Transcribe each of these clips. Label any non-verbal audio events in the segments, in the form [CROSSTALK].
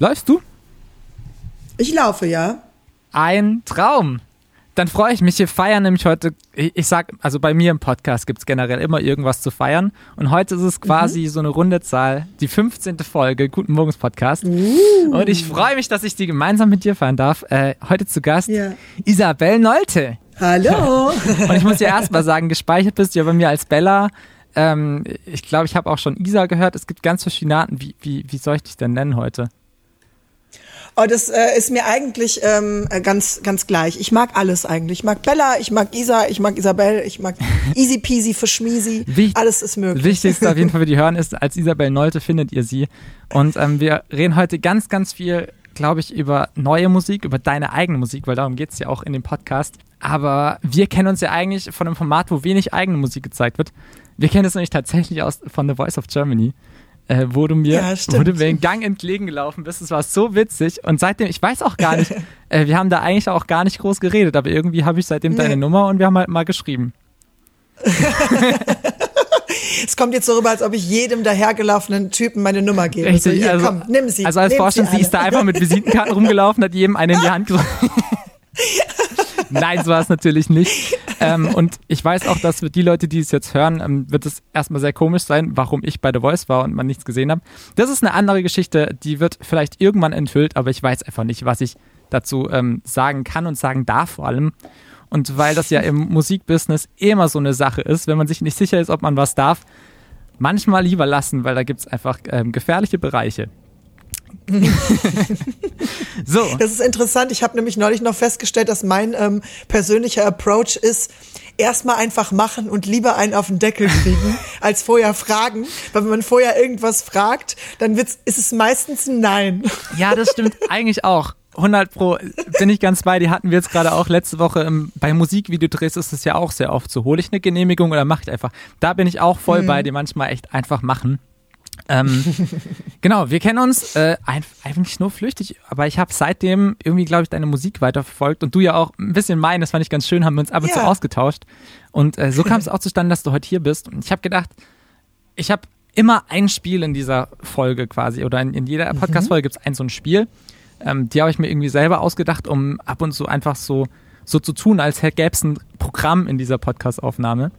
Läufst du? Ich laufe, ja. Ein Traum. Dann freue ich mich. Wir feiern nämlich heute, ich sag, also bei mir im Podcast gibt es generell immer irgendwas zu feiern. Und heute ist es quasi mhm. so eine runde Zahl, die 15. Folge Guten Morgens Podcast. Uh. Und ich freue mich, dass ich die gemeinsam mit dir feiern darf. Äh, heute zu Gast ja. Isabel Nolte. Hallo. [LAUGHS] Und ich muss dir erstmal sagen, gespeichert bist du ja bei mir als Bella. Ähm, ich glaube, ich habe auch schon Isa gehört. Es gibt ganz verschiedene Arten. Wie, wie, wie soll ich dich denn nennen heute? Oh, das äh, ist mir eigentlich ähm, ganz, ganz gleich. Ich mag alles eigentlich. Ich mag Bella, ich mag Isa, ich mag Isabel, ich mag [LAUGHS] Easy Peasy für Schmiesi. Alles ist möglich. Wichtigste auf jeden [LAUGHS] Fall für die Hören ist, als Isabel Nolte findet ihr sie. Und ähm, wir reden heute ganz, ganz viel, glaube ich, über neue Musik, über deine eigene Musik, weil darum geht es ja auch in dem Podcast. Aber wir kennen uns ja eigentlich von einem Format, wo wenig eigene Musik gezeigt wird. Wir kennen es nämlich tatsächlich aus, von The Voice of Germany äh, wo du mir, ja, wo du mir den Gang entgegengelaufen bist. Es war so witzig. Und seitdem, ich weiß auch gar nicht, [LAUGHS] äh, wir haben da eigentlich auch gar nicht groß geredet, aber irgendwie habe ich seitdem nee. deine Nummer und wir haben halt mal geschrieben. [LAUGHS] es kommt jetzt so rüber, als ob ich jedem dahergelaufenen Typen meine Nummer gebe. Richtig, so, hier, also, komm, nimm sie. Also als Vorstand, sie, sie ist da einfach mit Visitenkarten rumgelaufen, hat jedem einen in die Hand [LAUGHS] gedrückt. Nein, so war es natürlich nicht. Ähm, und ich weiß auch, dass für die Leute, die es jetzt hören, ähm, wird es erstmal sehr komisch sein, warum ich bei The Voice war und man nichts gesehen habe. Das ist eine andere Geschichte, die wird vielleicht irgendwann enthüllt, aber ich weiß einfach nicht, was ich dazu ähm, sagen kann und sagen darf vor allem. Und weil das ja im [LAUGHS] Musikbusiness immer so eine Sache ist, wenn man sich nicht sicher ist, ob man was darf, manchmal lieber lassen, weil da gibt es einfach ähm, gefährliche Bereiche. [LAUGHS] so. Das ist interessant. Ich habe nämlich neulich noch festgestellt, dass mein ähm, persönlicher Approach ist, erstmal einfach machen und lieber einen auf den Deckel kriegen, [LAUGHS] als vorher fragen. Weil wenn man vorher irgendwas fragt, dann wird's, ist es meistens ein Nein. Ja, das stimmt [LAUGHS] eigentlich auch. 100 Pro bin ich ganz bei. Die hatten wir jetzt gerade auch letzte Woche im, bei Musikvideodrehs ist es ja auch sehr oft so. Hole ich eine Genehmigung oder mache ich einfach. Da bin ich auch voll mhm. bei dir. Manchmal echt einfach machen. Ähm, [LAUGHS] genau, wir kennen uns äh, eigentlich nur flüchtig, aber ich habe seitdem irgendwie, glaube ich, deine Musik weiterverfolgt und du ja auch ein bisschen mein, das fand ich ganz schön, haben wir uns ab und ja. zu ausgetauscht. Und äh, so kam es [LAUGHS] auch zustande, dass du heute hier bist. Und ich habe gedacht, ich habe immer ein Spiel in dieser Folge quasi oder in, in jeder mhm. Podcast-Folge gibt es ein so ein Spiel. Ähm, die habe ich mir irgendwie selber ausgedacht, um ab und zu einfach so so zu tun, als gäbe es ein Programm in dieser Podcast-Aufnahme.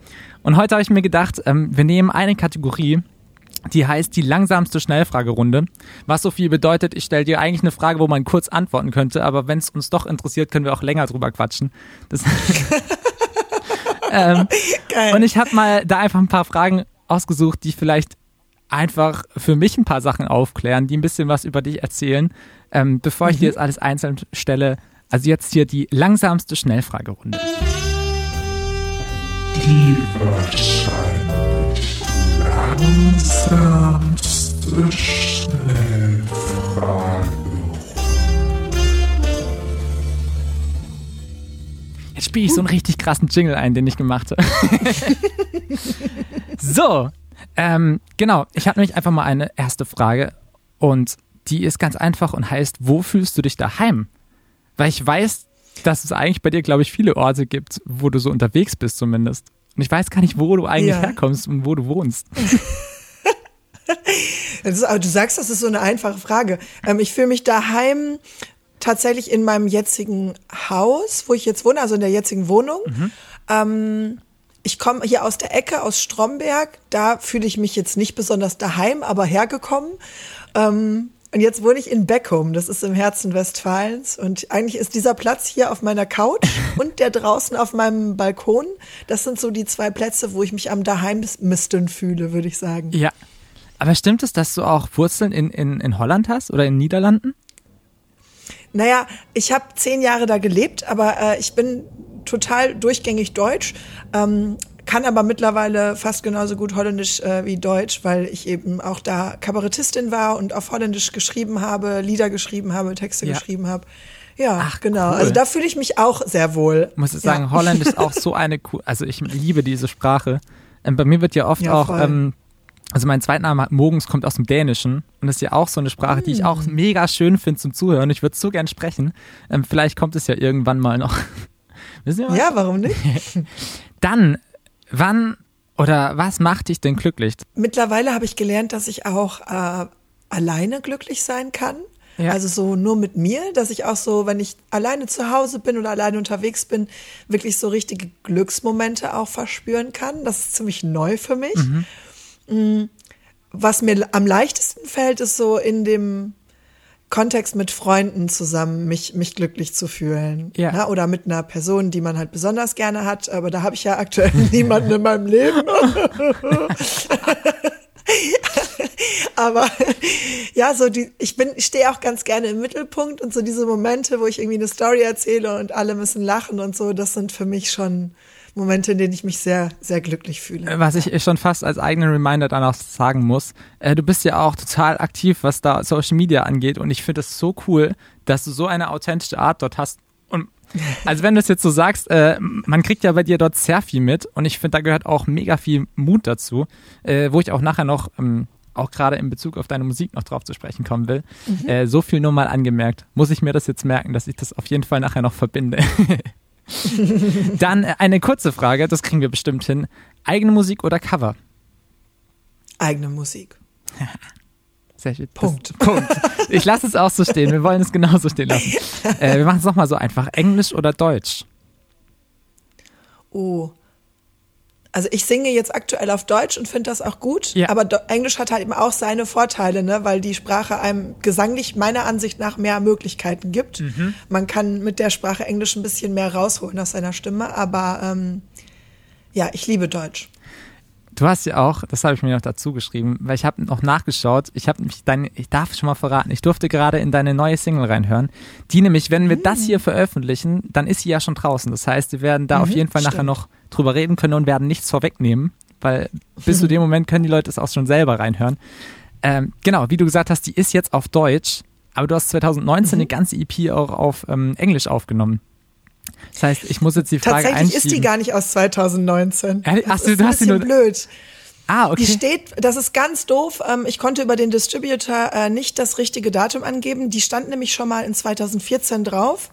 Und heute habe ich mir gedacht, ähm, wir nehmen eine Kategorie die heißt die langsamste Schnellfragerunde. Was so viel bedeutet, ich stelle dir eigentlich eine Frage, wo man kurz antworten könnte, aber wenn es uns doch interessiert, können wir auch länger drüber quatschen. [LAUGHS] ähm, Geil. Und ich habe mal da einfach ein paar Fragen ausgesucht, die vielleicht einfach für mich ein paar Sachen aufklären, die ein bisschen was über dich erzählen, ähm, bevor ich mhm. dir jetzt alles einzeln stelle. Also jetzt hier die langsamste Schnellfragerunde. Die wahrscheinlich langsamste Schnellfrage. Jetzt spiele ich so einen richtig krassen Jingle ein, den ich gemacht habe. [LAUGHS] so, ähm, genau. Ich habe nämlich einfach mal eine erste Frage und die ist ganz einfach und heißt, wo fühlst du dich daheim? Weil ich weiß, dass es eigentlich bei dir, glaube ich, viele Orte gibt, wo du so unterwegs bist zumindest. Und ich weiß gar nicht, wo du eigentlich ja. herkommst und wo du wohnst. [LAUGHS] ist, aber du sagst, das ist so eine einfache Frage. Ähm, ich fühle mich daheim tatsächlich in meinem jetzigen Haus, wo ich jetzt wohne, also in der jetzigen Wohnung. Mhm. Ähm, ich komme hier aus der Ecke, aus Stromberg. Da fühle ich mich jetzt nicht besonders daheim, aber hergekommen. Ähm, und jetzt wohne ich in Beckum, das ist im Herzen Westfalens. Und eigentlich ist dieser Platz hier auf meiner Couch [LAUGHS] und der draußen auf meinem Balkon. Das sind so die zwei Plätze, wo ich mich am daheimsten fühle, würde ich sagen. Ja. Aber stimmt es, dass du auch Wurzeln in, in, in Holland hast oder in Niederlanden? Naja, ich habe zehn Jahre da gelebt, aber äh, ich bin total durchgängig deutsch. Ähm, kann aber mittlerweile fast genauso gut Holländisch äh, wie Deutsch, weil ich eben auch da Kabarettistin war und auf Holländisch geschrieben habe, Lieder geschrieben habe, Texte ja. geschrieben habe. Ja, Ach, genau. Cool. Also da fühle ich mich auch sehr wohl. Muss ich sagen, ja. Holländisch ist auch so eine cool, also ich liebe diese Sprache. Ähm, bei mir wird ja oft ja, auch, ähm, also mein Zweitname Mogens kommt aus dem Dänischen und das ist ja auch so eine Sprache, die ich auch mm. mega schön finde zum Zuhören. Ich würde so gern sprechen. Ähm, vielleicht kommt es ja irgendwann mal noch. [LAUGHS] Ja, warum nicht? [LAUGHS] Dann Wann oder was macht dich denn glücklich? Mittlerweile habe ich gelernt, dass ich auch äh, alleine glücklich sein kann. Ja. Also so nur mit mir, dass ich auch so, wenn ich alleine zu Hause bin oder alleine unterwegs bin, wirklich so richtige Glücksmomente auch verspüren kann. Das ist ziemlich neu für mich. Mhm. Mm, was mir am leichtesten fällt, ist so in dem Kontext mit Freunden zusammen mich, mich glücklich zu fühlen. Ja. Na, oder mit einer Person, die man halt besonders gerne hat. Aber da habe ich ja aktuell [LAUGHS] niemanden in meinem Leben. [LAUGHS] Aber ja, so die, ich bin, ich stehe auch ganz gerne im Mittelpunkt und so diese Momente, wo ich irgendwie eine Story erzähle und alle müssen lachen und so, das sind für mich schon Momente, in denen ich mich sehr, sehr glücklich fühle. Was ich schon fast als eigenen Reminder dann auch sagen muss, äh, du bist ja auch total aktiv, was da Social Media angeht und ich finde es so cool, dass du so eine authentische Art dort hast. Und [LAUGHS] also wenn du es jetzt so sagst, äh, man kriegt ja bei dir dort sehr viel mit und ich finde, da gehört auch mega viel Mut dazu, äh, wo ich auch nachher noch ähm, auch gerade in Bezug auf deine Musik noch drauf zu sprechen kommen will. Mhm. Äh, so viel nur mal angemerkt. Muss ich mir das jetzt merken, dass ich das auf jeden Fall nachher noch verbinde. [LAUGHS] [LAUGHS] Dann äh, eine kurze Frage, das kriegen wir bestimmt hin. Eigene Musik oder Cover? Eigene Musik. [LAUGHS] Sehr schön. Punkt. Das, Punkt. Ich lasse es auch so stehen. Wir wollen es genauso stehen lassen. [LAUGHS] Äh, wir machen es nochmal so einfach. Englisch oder Deutsch? Oh, also ich singe jetzt aktuell auf Deutsch und finde das auch gut, ja. aber Englisch hat halt eben auch seine Vorteile, ne? weil die Sprache einem gesanglich meiner Ansicht nach mehr Möglichkeiten gibt. Mhm. Man kann mit der Sprache Englisch ein bisschen mehr rausholen aus seiner Stimme, aber ähm, ja, ich liebe Deutsch. Du hast ja auch, das habe ich mir noch dazu geschrieben, weil ich habe noch nachgeschaut. Ich habe mich deine, ich darf schon mal verraten, ich durfte gerade in deine neue Single reinhören. Die nämlich, wenn wir mhm. das hier veröffentlichen, dann ist sie ja schon draußen. Das heißt, wir werden da mhm, auf jeden Fall stimmt. nachher noch drüber reden können und werden nichts vorwegnehmen, weil [LAUGHS] bis zu dem Moment können die Leute es auch schon selber reinhören. Ähm, genau, wie du gesagt hast, die ist jetzt auf Deutsch, aber du hast 2019 mhm. eine ganze EP auch auf ähm, Englisch aufgenommen. Das heißt, ich muss jetzt die Frage Tatsächlich ist die gar nicht aus 2019. Das Ach, du, ist du hast sie nur blöd. Ah, okay. Die steht, das ist ganz doof. Ähm, ich konnte über den Distributor äh, nicht das richtige Datum angeben. Die stand nämlich schon mal in 2014 drauf.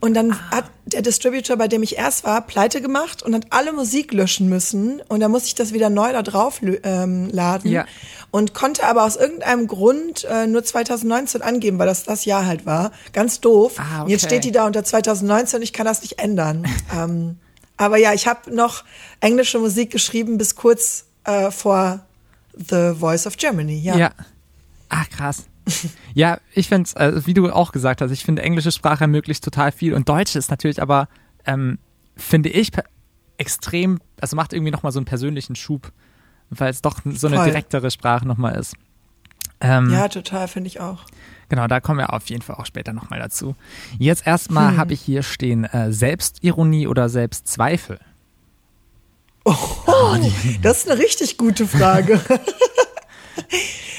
Und dann ah. hat der Distributor, bei dem ich erst war, pleite gemacht und hat alle Musik löschen müssen. Und dann musste ich das wieder neu da drauf ähm, laden. Ja. Und konnte aber aus irgendeinem Grund äh, nur 2019 angeben, weil das das Jahr halt war. Ganz doof. Ah, okay. Jetzt steht die da unter 2019 und ich kann das nicht ändern. [LAUGHS] ähm, aber ja, ich habe noch englische Musik geschrieben bis kurz äh, vor The Voice of Germany. Ja. ja. Ach, krass. [LAUGHS] ja, ich finde, äh, wie du auch gesagt hast, ich finde englische Sprache ermöglicht total viel und Deutsch ist natürlich aber, ähm, finde ich, extrem, also macht irgendwie nochmal so einen persönlichen Schub, weil es doch so eine Voll. direktere Sprache nochmal ist. Ähm, ja, total, finde ich auch. Genau, da kommen wir auf jeden Fall auch später nochmal dazu. Jetzt erstmal hm. habe ich hier stehen äh, Selbstironie oder Selbstzweifel. Oh, oh das ist eine richtig gute Frage. [LAUGHS] [LAUGHS]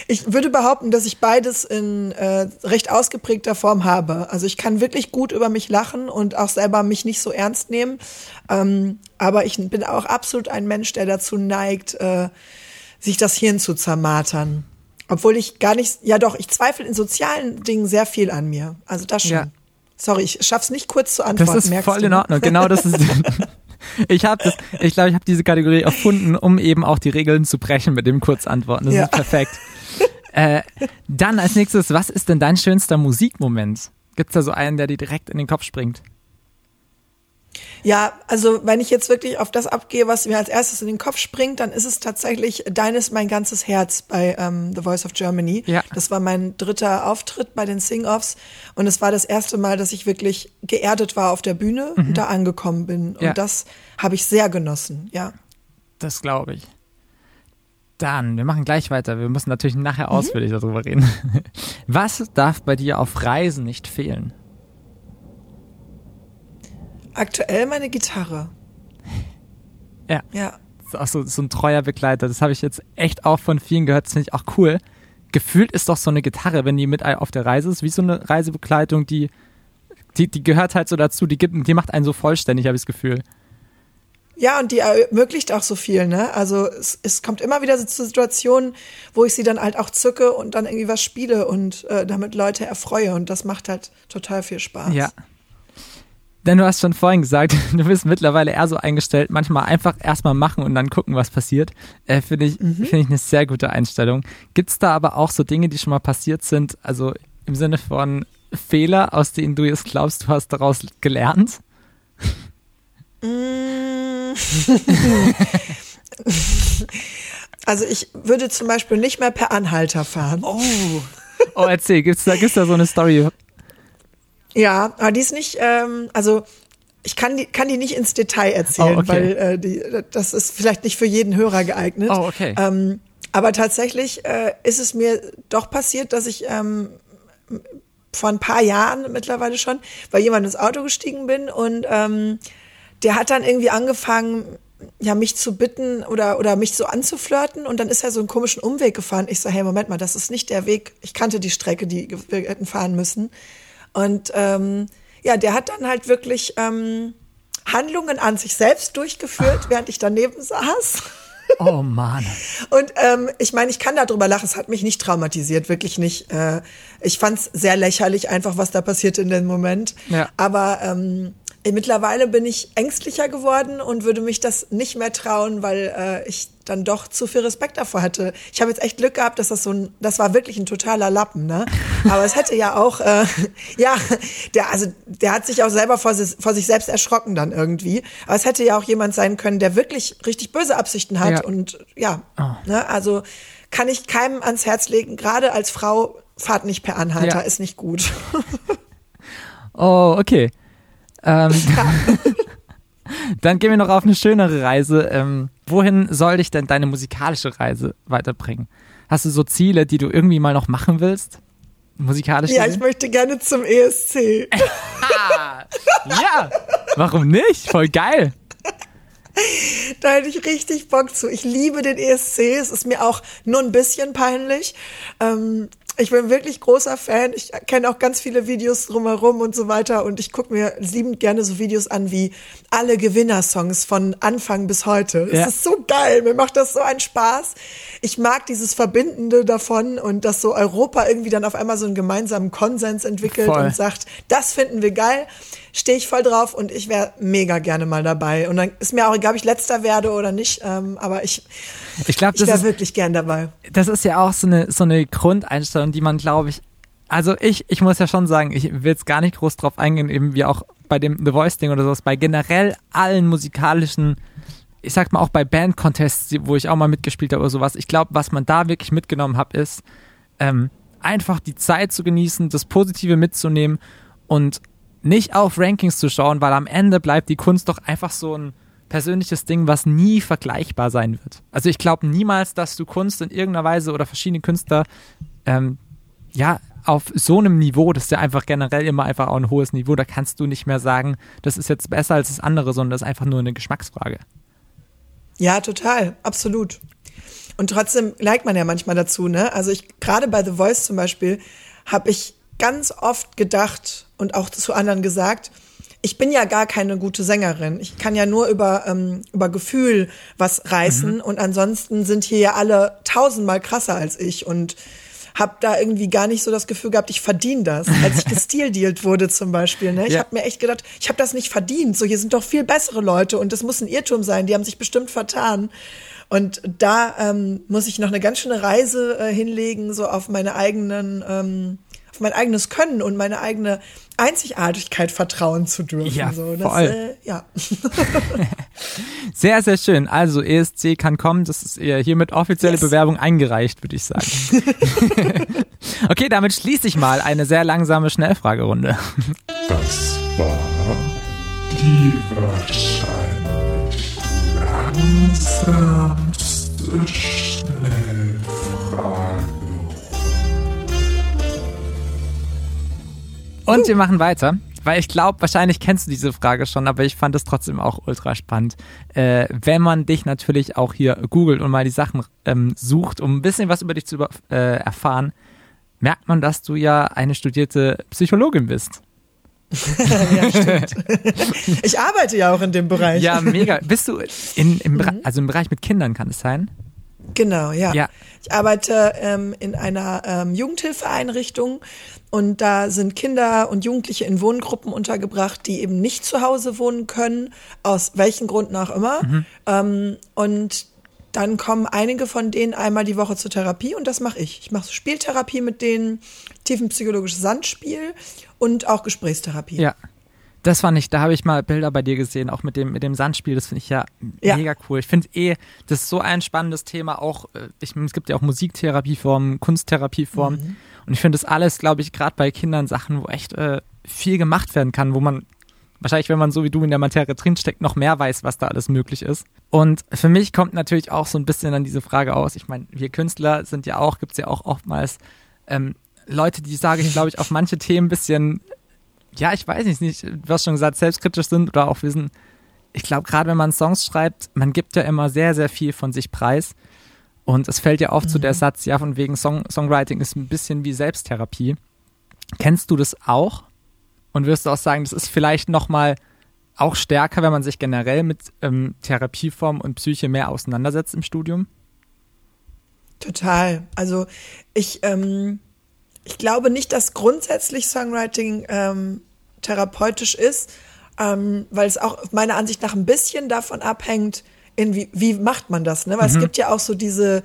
Ich würde behaupten, dass ich beides in äh, recht ausgeprägter Form habe. Also ich kann wirklich gut über mich lachen und auch selber mich nicht so ernst nehmen. Ähm, aber ich bin auch absolut ein Mensch, der dazu neigt, äh, sich das Hirn zu zermartern. Obwohl ich gar nicht, ja doch, ich zweifle in sozialen Dingen sehr viel an mir. Also das schon. Ja. Sorry, ich schaff's nicht kurz zu antworten. Das ist voll in Ordnung. Genau, das ist. [LAUGHS] [LAUGHS] ich habe das, ich glaube, ich habe diese Kategorie erfunden, um eben auch die Regeln zu brechen mit dem Kurzantworten. Das ja. ist perfekt. Äh, dann als nächstes, was ist denn dein schönster Musikmoment? Gibt es da so einen, der dir direkt in den Kopf springt? Ja, also wenn ich jetzt wirklich auf das abgehe, was mir als erstes in den Kopf springt, dann ist es tatsächlich Deines mein ganzes Herz bei ähm, The Voice of Germany. Ja. Das war mein dritter Auftritt bei den Sing-Offs und es war das erste Mal, dass ich wirklich geerdet war auf der Bühne mhm. und da angekommen bin. Und ja. das habe ich sehr genossen, ja. Das glaube ich. Dann, wir machen gleich weiter. Wir müssen natürlich nachher mhm. ausführlich darüber reden. [LAUGHS] Was darf bei dir auf Reisen nicht fehlen? Aktuell meine Gitarre. Ja. Ja. Das ist auch so, so ein treuer Begleiter. Das habe ich jetzt echt auch von vielen gehört. Das finde ich auch cool. Gefühlt ist doch so eine Gitarre, wenn die mit auf der Reise ist, wie so eine Reisebegleitung, die, die, die gehört halt so dazu. Die, gibt, die macht einen so vollständig, habe ich das Gefühl. Ja, und die ermöglicht auch so viel, ne? Also es, es kommt immer wieder zu Situationen, wo ich sie dann halt auch zücke und dann irgendwie was spiele und äh, damit Leute erfreue. Und das macht halt total viel Spaß. Ja. Denn du hast schon vorhin gesagt, [LAUGHS] du bist mittlerweile eher so eingestellt, manchmal einfach erstmal machen und dann gucken, was passiert. Äh, Finde ich, mhm. Finde ich eine sehr gute Einstellung. Gibt's da aber auch so Dinge, die schon mal passiert sind? Also im Sinne von Fehler, aus denen du jetzt glaubst, du hast daraus gelernt? Mm. [LAUGHS] also ich würde zum Beispiel nicht mehr per Anhalter fahren. Oh, oh erzähl, gibt's da, gibt's da so eine Story? Ja, aber die ist nicht, ähm, also ich kann die, kann die nicht ins Detail erzählen, oh, okay. weil äh, die, das ist vielleicht nicht für jeden Hörer geeignet. Oh, okay. Ähm, aber tatsächlich äh, ist es mir doch passiert, dass ich ähm, vor ein paar Jahren mittlerweile schon bei jemandem ins Auto gestiegen bin und ähm, der hat dann irgendwie angefangen, ja, mich zu bitten oder, oder mich so anzuflirten und dann ist er so einen komischen Umweg gefahren. Ich so, hey, Moment mal, das ist nicht der Weg. Ich kannte die Strecke, die wir hätten fahren müssen. Und ähm, ja, der hat dann halt wirklich ähm, Handlungen an sich selbst durchgeführt, [LAUGHS] während ich daneben saß. Oh Mann. [LAUGHS] Und ähm, ich meine, ich kann darüber lachen, es hat mich nicht traumatisiert, wirklich nicht. Äh, ich fand es sehr lächerlich, einfach was da passiert in dem Moment. Ja. Aber ähm, Mittlerweile bin ich ängstlicher geworden und würde mich das nicht mehr trauen, weil äh, ich dann doch zu viel Respekt davor hatte. Ich habe jetzt echt Glück gehabt, dass das so ein, das war wirklich ein totaler Lappen, ne? Aber es hätte ja auch, äh, [LAUGHS] ja, der, also der hat sich auch selber vor, vor sich selbst erschrocken dann irgendwie. Aber es hätte ja auch jemand sein können, der wirklich richtig böse Absichten hat ja. und ja, oh. ne? Also kann ich keinem ans Herz legen. Gerade als Frau fahrt nicht per Anhalter, ja. ist nicht gut. [LAUGHS] oh, okay. Ähm, [LAUGHS] [LAUGHS] dann gehen wir noch auf eine schönere Reise. Ähm, wohin soll dich denn deine musikalische Reise weiterbringen? Hast du so Ziele, die du irgendwie mal noch machen willst? Musikalisch? Ja, gesehen? ich möchte gerne zum ESC. [LAUGHS] ja, warum nicht? Voll geil. Da hätte ich richtig Bock zu. Ich liebe den ESC. Es ist mir auch nur ein bisschen peinlich. Ähm, ich bin wirklich großer Fan. Ich kenne auch ganz viele Videos drumherum und so weiter. Und ich gucke mir liebend gerne so Videos an wie alle Gewinnersongs von Anfang bis heute. Ja. Es ist so geil. Mir macht das so einen Spaß. Ich mag dieses Verbindende davon und dass so Europa irgendwie dann auf einmal so einen gemeinsamen Konsens entwickelt Voll. und sagt, das finden wir geil stehe ich voll drauf und ich wäre mega gerne mal dabei. Und dann ist mir auch egal, ob ich letzter werde oder nicht, ähm, aber ich, ich, glaub, ich wäre wirklich gern dabei. Das ist ja auch so eine, so eine Grundeinstellung, die man, glaube ich, also ich, ich muss ja schon sagen, ich will jetzt gar nicht groß drauf eingehen, eben wie auch bei dem The Voice Ding oder sowas, bei generell allen musikalischen, ich sag mal auch bei Band-Contests, wo ich auch mal mitgespielt habe oder sowas, ich glaube, was man da wirklich mitgenommen hat, ist, ähm, einfach die Zeit zu genießen, das Positive mitzunehmen und nicht auf Rankings zu schauen, weil am Ende bleibt die Kunst doch einfach so ein persönliches Ding, was nie vergleichbar sein wird. Also ich glaube niemals, dass du Kunst in irgendeiner Weise oder verschiedene Künstler ähm, ja auf so einem Niveau, das ist ja einfach generell immer einfach auch ein hohes Niveau, da kannst du nicht mehr sagen, das ist jetzt besser als das andere, sondern das ist einfach nur eine Geschmacksfrage. Ja, total, absolut. Und trotzdem neigt man ja manchmal dazu, ne? Also ich gerade bei The Voice zum Beispiel habe ich ganz oft gedacht und auch zu anderen gesagt, ich bin ja gar keine gute Sängerin. Ich kann ja nur über, ähm, über Gefühl was reißen mhm. und ansonsten sind hier ja alle tausendmal krasser als ich und habe da irgendwie gar nicht so das Gefühl gehabt, ich verdiene das. Als ich gestildealt wurde zum Beispiel, ne? ich ja. habe mir echt gedacht, ich habe das nicht verdient. So, hier sind doch viel bessere Leute und das muss ein Irrtum sein. Die haben sich bestimmt vertan. Und da ähm, muss ich noch eine ganz schöne Reise äh, hinlegen, so auf meine eigenen ähm, auf mein eigenes Können und meine eigene Einzigartigkeit vertrauen zu dürfen. Ja, so, das, voll. Äh, ja. [LAUGHS] sehr, sehr schön. Also ESC kann kommen. Das ist hiermit offizielle yes. Bewerbung eingereicht, würde ich sagen. [LAUGHS] [LAUGHS] okay, damit schließe ich mal eine sehr langsame Schnellfragerunde. Das war die wahrscheinlich langsamste Schnellfrage. Und wir machen weiter, weil ich glaube, wahrscheinlich kennst du diese Frage schon, aber ich fand es trotzdem auch ultra spannend. Äh, wenn man dich natürlich auch hier googelt und mal die Sachen ähm, sucht, um ein bisschen was über dich zu äh, erfahren, merkt man, dass du ja eine studierte Psychologin bist. [LAUGHS] ja, stimmt. ich arbeite ja auch in dem Bereich. Ja, mega. Bist du in, im, mhm. also im Bereich mit Kindern, kann es sein? Genau, ja. ja. Ich arbeite ähm, in einer ähm, Jugendhilfeeinrichtung und da sind Kinder und Jugendliche in Wohngruppen untergebracht, die eben nicht zu Hause wohnen können, aus welchen Gründen auch immer. Mhm. Ähm, und dann kommen einige von denen einmal die Woche zur Therapie und das mache ich. Ich mache Spieltherapie mit denen, tiefenpsychologisches Sandspiel und auch Gesprächstherapie. Ja. Das fand ich, da habe ich mal Bilder bei dir gesehen, auch mit dem, mit dem Sandspiel. Das finde ich ja, ja, mega cool. Ich finde eh, das ist so ein spannendes Thema. Auch, äh, ich, es gibt ja auch Musiktherapieformen, Kunsttherapieformen. Mhm. Und ich finde das alles, glaube ich, gerade bei Kindern Sachen, wo echt äh, viel gemacht werden kann, wo man wahrscheinlich, wenn man so wie du in der Materie drinsteckt, noch mehr weiß, was da alles möglich ist. Und für mich kommt natürlich auch so ein bisschen dann diese Frage aus. Ich meine, wir Künstler sind ja auch, gibt es ja auch oftmals ähm, Leute, die, sage ich, glaube ich, auf manche Themen ein bisschen, ja, ich weiß nicht, nicht, du hast schon gesagt, selbstkritisch sind oder auch wissen, ich glaube, gerade wenn man Songs schreibt, man gibt ja immer sehr, sehr viel von sich preis. Und es fällt ja oft mhm. zu der mhm. Satz, ja, von wegen Song, Songwriting ist ein bisschen wie Selbsttherapie. Kennst du das auch? Und wirst du auch sagen, das ist vielleicht nochmal auch stärker, wenn man sich generell mit ähm, Therapieform und Psyche mehr auseinandersetzt im Studium? Total. Also ich, ähm, ich glaube nicht, dass grundsätzlich Songwriting ähm, therapeutisch ist, ähm, weil es auch meiner Ansicht nach ein bisschen davon abhängt, in wie, wie macht man das, ne? Weil mhm. es gibt ja auch so diese,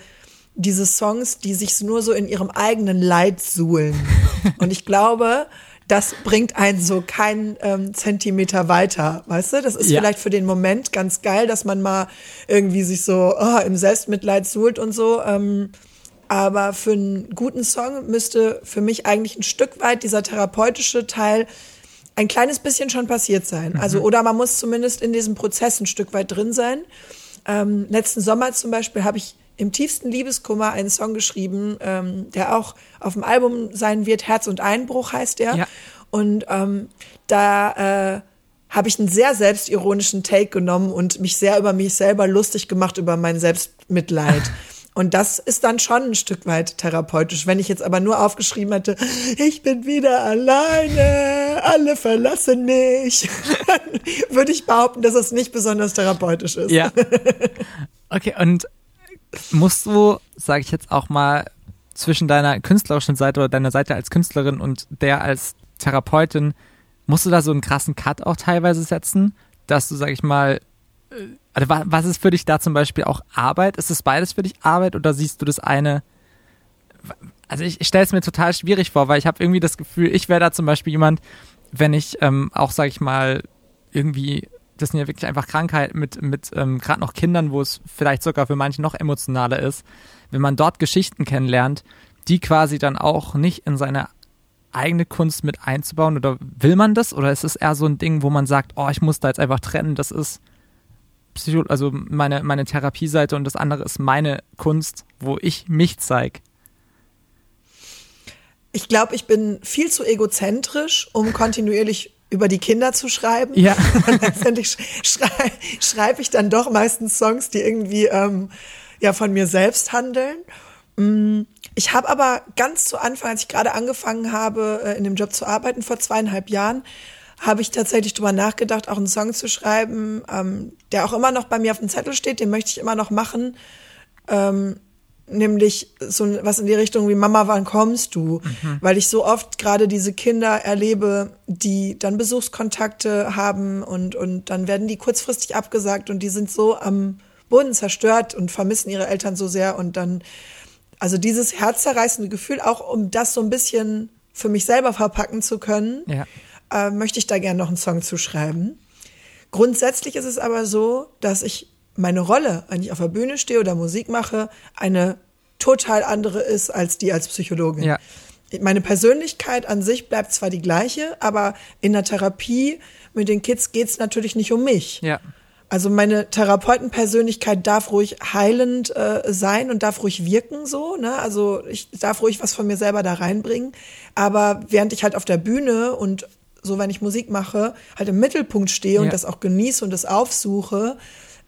diese Songs, die sich nur so in ihrem eigenen Leid suhlen. [LAUGHS] Und ich glaube, das bringt einen so keinen ähm, Zentimeter weiter, weißt du? Das ist ja. vielleicht für den Moment ganz geil, dass man mal irgendwie sich so oh, im Selbstmitleid suhlt und so. Ähm, aber für einen guten Song müsste für mich eigentlich ein Stück weit dieser therapeutische Teil ein kleines bisschen schon passiert sein. Also, mhm. oder man muss zumindest in diesem Prozess ein Stück weit drin sein. Ähm, letzten Sommer zum Beispiel habe ich im tiefsten Liebeskummer einen Song geschrieben, ähm, der auch auf dem Album sein wird. Herz und Einbruch heißt der. Ja. Und ähm, da äh, habe ich einen sehr selbstironischen Take genommen und mich sehr über mich selber lustig gemacht, über mein Selbstmitleid. [LAUGHS] Und das ist dann schon ein Stück weit therapeutisch. Wenn ich jetzt aber nur aufgeschrieben hätte, ich bin wieder alleine, alle verlassen mich, dann [LAUGHS] würde ich behaupten, dass es nicht besonders therapeutisch ist. Ja. [LAUGHS] Okay, und musst du, sage ich jetzt auch mal, zwischen deiner künstlerischen Seite oder deiner Seite als Künstlerin und der als Therapeutin, musst du da so einen krassen Cut auch teilweise setzen, dass du, sag ich mal, äh, also was ist für dich da zum Beispiel auch Arbeit? Ist es beides für dich Arbeit oder siehst du das eine? Also ich, ich stelle es mir total schwierig vor, weil ich habe irgendwie das Gefühl, ich wäre da zum Beispiel jemand, wenn ich ähm, auch, sag ich mal, irgendwie, das sind ja wirklich einfach Krankheiten mit, mit ähm, gerade noch Kindern, wo es vielleicht sogar für manche noch emotionaler ist, wenn man dort Geschichten kennenlernt, die quasi dann auch nicht in seine eigene Kunst mit einzubauen oder will man das oder ist es eher so ein Ding, wo man sagt, oh, ich muss da jetzt einfach trennen, das ist Psycho also meine, meine Therapieseite und das andere ist meine Kunst, wo ich mich zeige? Ich glaube, ich bin viel zu egozentrisch, um kontinuierlich über die Kinder zu schreiben. Ja. [LAUGHS] letztendlich schreibe schreib ich dann doch meistens Songs, die irgendwie ähm, ja von mir selbst handeln. Mm, ich habe aber ganz zu Anfang, als ich gerade angefangen habe, äh, in dem Job zu arbeiten, vor zweieinhalb Jahren, habe ich tatsächlich drüber nachgedacht, auch einen Song zu schreiben, ähm, der auch immer noch bei mir auf dem Zettel steht, den möchte ich immer noch machen. Ähm, nämlich so was in die Richtung wie Mama, wann kommst du? Mhm. Weil ich so oft gerade diese Kinder erlebe, die dann Besuchskontakte haben und, und dann werden die kurzfristig abgesagt und die sind so am Boden zerstört und vermissen ihre Eltern so sehr und dann, also dieses herzzerreißende Gefühl, auch um das so ein bisschen für mich selber verpacken zu können. Ja äh, möchte ich da gerne noch einen Song zu schreiben. Grundsätzlich ist es aber so, dass ich meine Rolle, wenn ich auf der Bühne stehe oder Musik mache, eine total andere ist als die als Psychologin. Ja. Meine Persönlichkeit an sich bleibt zwar die gleiche, aber in der Therapie mit den Kids geht es natürlich nicht um mich. Ja. Also meine Therapeutenpersönlichkeit darf ruhig heilend äh, sein und darf ruhig wirken so, ne? Also ich darf ruhig was von mir selber da reinbringen, aber während ich halt auf der Bühne und so wenn ich Musik mache, halt im Mittelpunkt stehe und das auch genieße und das aufsuche,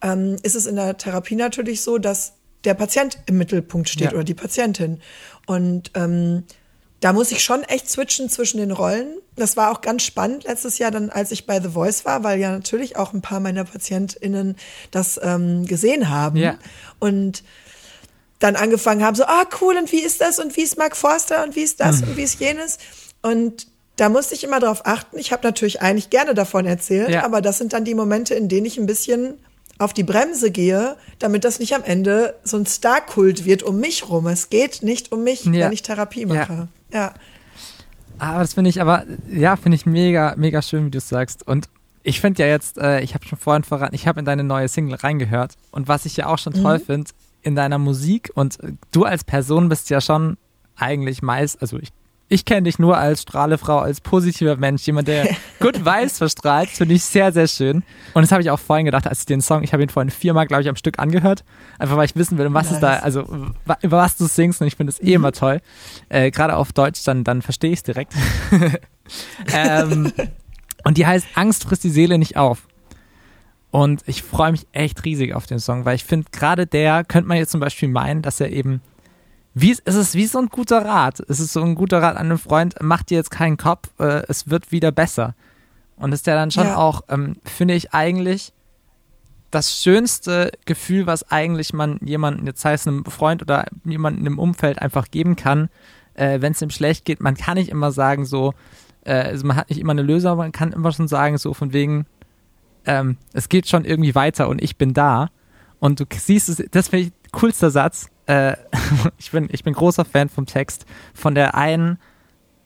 ähm, ist es in der Therapie natürlich so, dass der Patient im Mittelpunkt steht ja. oder die Patientin. Und ähm, da muss ich schon echt switchen zwischen den Rollen. Das war auch ganz spannend letztes Jahr dann, als ich bei The Voice war, weil ja natürlich auch ein paar meiner PatientInnen das ähm, gesehen haben. Ja. Und dann angefangen haben, so, ah, cool, und wie ist das? Und wie ist Mark Forster? Und wie ist das? Mhm. Und wie ist jenes? Und da musste ich immer darauf achten. Ich habe natürlich eigentlich gerne davon erzählt, ja. aber das sind dann die Momente, in denen ich ein bisschen auf die Bremse gehe, damit das nicht am Ende so ein Star-Kult wird um mich rum. Es geht nicht um mich, Ja. wenn ich Therapie mache. Ja. Aber das finde ich aber, ja, finde ich mega, mega schön, wie du es sagst. Und ich finde ja jetzt, äh, ich habe schon vorhin verraten, ich habe in deine neue Single reingehört. Und was ich ja auch schon toll finde, in deiner Musik und du als Person bist ja schon eigentlich meist, also ich, ich kenne dich nur als Strahlefrau, als positiver Mensch, jemand, der [LAUGHS] gut weiß verstrahlt, finde ich sehr, sehr schön. Und das habe ich auch vorhin gedacht, als ich den Song, ich habe ihn vorhin viermal, glaube ich, am Stück angehört, einfach weil ich wissen will, um was es da, Nice. also über was du singst und ich finde es eh immer toll. Äh, Gerade auf Deutsch, dann, dann verstehe ich es direkt. [LAUGHS] ähm, und die heißt Angst frisst die Seele nicht auf. Und ich freue mich echt riesig auf den Song, weil ich finde, gerade der könnte man jetzt zum Beispiel meinen, dass er eben, wie es es ist wie so ein guter Rat. Es ist so ein guter Rat an einen Freund, mach dir jetzt keinen Kopf, äh, es wird wieder besser. Und ist der dann schon Ja. auch, ähm, finde ich eigentlich, das schönste Gefühl, was eigentlich man jemandem, jetzt es einem Freund oder jemandem im Umfeld einfach geben kann, äh, wenn es ihm schlecht geht. Man kann nicht immer sagen so, äh, also man hat nicht immer eine Lösung, aber man kann immer schon sagen so von wegen, ähm, es geht schon irgendwie weiter und ich bin da. Und du siehst es, das finde ich coolster Satz. Äh, [LAUGHS] ich, bin, ich bin großer Fan vom Text. Von der einen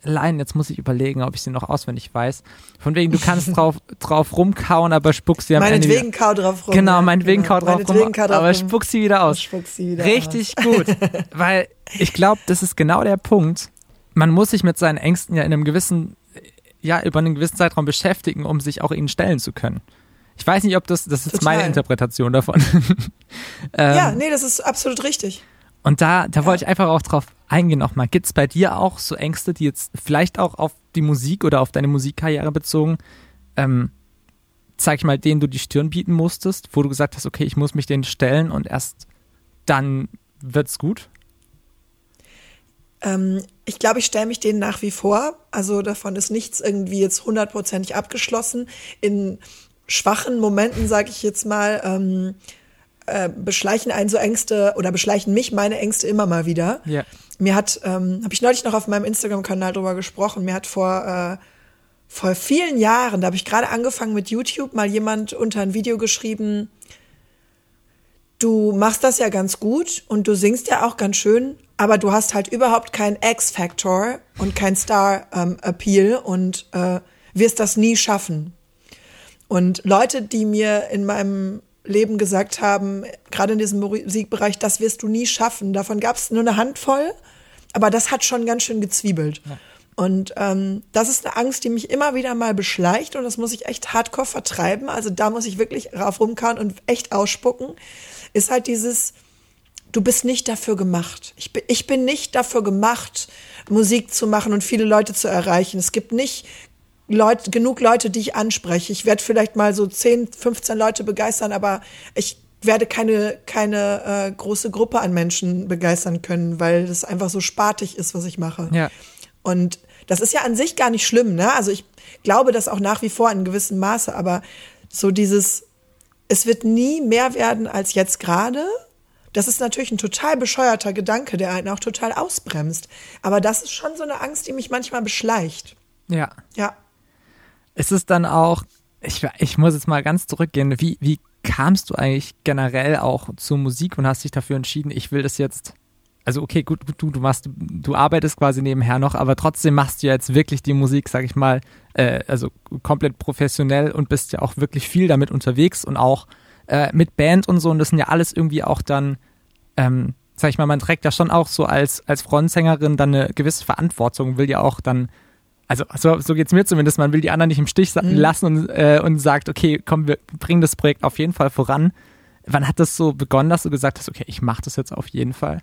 Line, jetzt muss ich überlegen, ob ich sie noch auswendig weiß. Von wegen, du kannst [LAUGHS] drauf, drauf rumkauen, aber spuckst sie am Ende Meinetwegen kau drauf rum. Genau, meinetwegen genau. kau drauf Meinetwegen rum, kau drauf aber rum. spuckst sie wieder aus. Spuck sie wieder Richtig gut. [LAUGHS] Weil ich glaube, das ist genau der Punkt. Man muss sich mit seinen Ängsten ja in einem gewissen, ja, über einen gewissen Zeitraum beschäftigen, um sich auch ihnen stellen zu können. Ich weiß nicht, ob das, das ist Total. meine Interpretation davon. [LAUGHS] ähm, Ja, nee, das ist absolut richtig. und da, da wollte ich einfach auch drauf eingehen nochmal. Gibt es bei dir auch so Ängste, die jetzt vielleicht auch auf die Musik oder auf deine Musikkarriere bezogen, ähm, sag ich mal, denen du die Stirn bieten musstest, wo du gesagt hast, okay, ich muss mich denen stellen und erst dann wird's gut? Ähm, ich glaube, ich stelle mich denen nach wie vor. Also davon ist nichts irgendwie jetzt hundertprozentig abgeschlossen. In schwachen Momenten, sage ich jetzt mal, ähm, äh, beschleichen einen so Ängste oder beschleichen mich meine Ängste immer mal wieder. Ja. Mir hat, ähm, habe ich neulich noch auf meinem Instagram-Kanal drüber gesprochen, mir hat vor, äh, vor vielen Jahren, da habe ich gerade angefangen mit YouTube, mal jemand unter ein Video geschrieben, du machst das ja ganz gut und du singst ja auch ganz schön, aber du hast halt überhaupt keinen X-Factor und kein Star-Appeal und äh, wirst das nie schaffen. Und Leute, die mir in meinem Leben gesagt haben, gerade in diesem Musikbereich, das wirst du nie schaffen, davon gab es nur eine Handvoll, aber das hat schon ganz schön gezwiebelt. Und ähm, das ist eine Angst, die mich immer wieder mal beschleicht und das muss ich echt hardcore vertreiben. Also da muss ich wirklich rauf rumkauen und echt ausspucken. Ist halt dieses, du bist nicht dafür gemacht. Ich bin, ich bin nicht dafür gemacht, Musik zu machen und viele Leute zu erreichen. Es gibt nicht Leute, genug Leute, die ich anspreche. Ich werde vielleicht mal so 10, 15 Leute begeistern, aber ich werde keine, keine äh, große Gruppe an Menschen begeistern können, weil das einfach so spartig ist, was ich mache. Ja. Und das ist ja an sich gar nicht schlimm, ne? Also ich glaube das auch nach wie vor in gewissem Maße, aber so dieses, es wird nie mehr werden als jetzt gerade. Das ist natürlich ein total bescheuerter Gedanke, der einen auch total ausbremst. Aber das ist schon so eine Angst, die mich manchmal beschleicht. Ja. Ja. Ist es dann auch, ich, ich muss jetzt mal ganz zurückgehen, wie, wie kamst du eigentlich generell auch zur Musik und hast dich dafür entschieden, ich will das jetzt, also okay, gut, du, du machst, du arbeitest quasi nebenher noch, aber trotzdem machst du jetzt wirklich die Musik, sag ich mal, äh, also komplett professionell und bist ja auch wirklich viel damit unterwegs und auch äh, mit Band und so und das sind ja alles irgendwie auch dann, ähm, sag ich mal, man trägt ja schon auch so als, als Frontsängerin dann eine gewisse Verantwortung, will ja auch dann also so, so geht's mir zumindest, man will die anderen nicht im Stich sa- lassen und, äh, und sagt, okay, komm, wir bringen das Projekt auf jeden Fall voran. Wann hat das so begonnen, dass du gesagt hast, okay, ich mache das jetzt auf jeden Fall?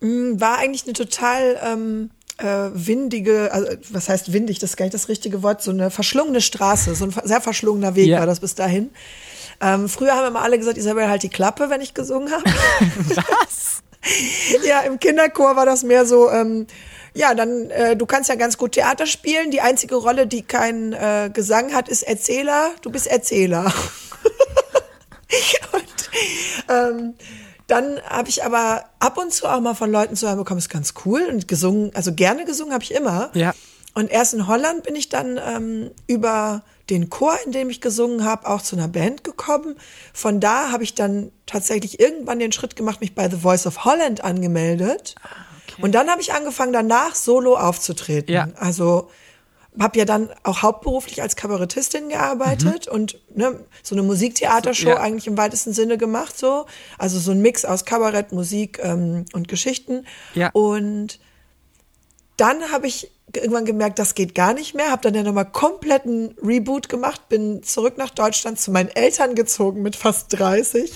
Mm, War eigentlich eine total ähm, äh, windige, also was heißt windig, das ist gar nicht das richtige Wort, so eine verschlungene Straße, so ein sehr verschlungener Weg Ja. war das bis dahin. Ähm, früher haben immer alle gesagt, Isabel, halt die Klappe, wenn ich gesungen habe. [LAUGHS] Was? [LAUGHS] Ja, im Kinderchor war das mehr so, ähm, ja, dann, äh, du kannst ja ganz gut Theater spielen. Die einzige Rolle, die keinen äh, Gesang hat, ist Erzähler. Du bist Erzähler. [LAUGHS] und ähm, dann habe ich aber ab und zu auch mal von Leuten zu hören bekommen, ist ganz cool und gesungen, also gerne gesungen habe ich immer. Ja. Und erst in Holland bin ich dann ähm, über den Chor, in dem ich gesungen habe, auch zu einer Band gekommen. Von da habe ich dann tatsächlich irgendwann den Schritt gemacht, mich bei The Voice of Holland angemeldet. Und dann habe ich angefangen, danach solo aufzutreten. Ja. Also habe ja dann auch hauptberuflich als Kabarettistin gearbeitet und ne, so eine Musiktheatershow Ja. eigentlich im weitesten Sinne gemacht so. Also so ein Mix aus Kabarett, Musik ähm, und Geschichten. Ja. Und dann habe ich irgendwann gemerkt, das geht gar nicht mehr. Habe dann ja nochmal kompletten Reboot gemacht, bin zurück nach Deutschland zu meinen Eltern gezogen mit fast 30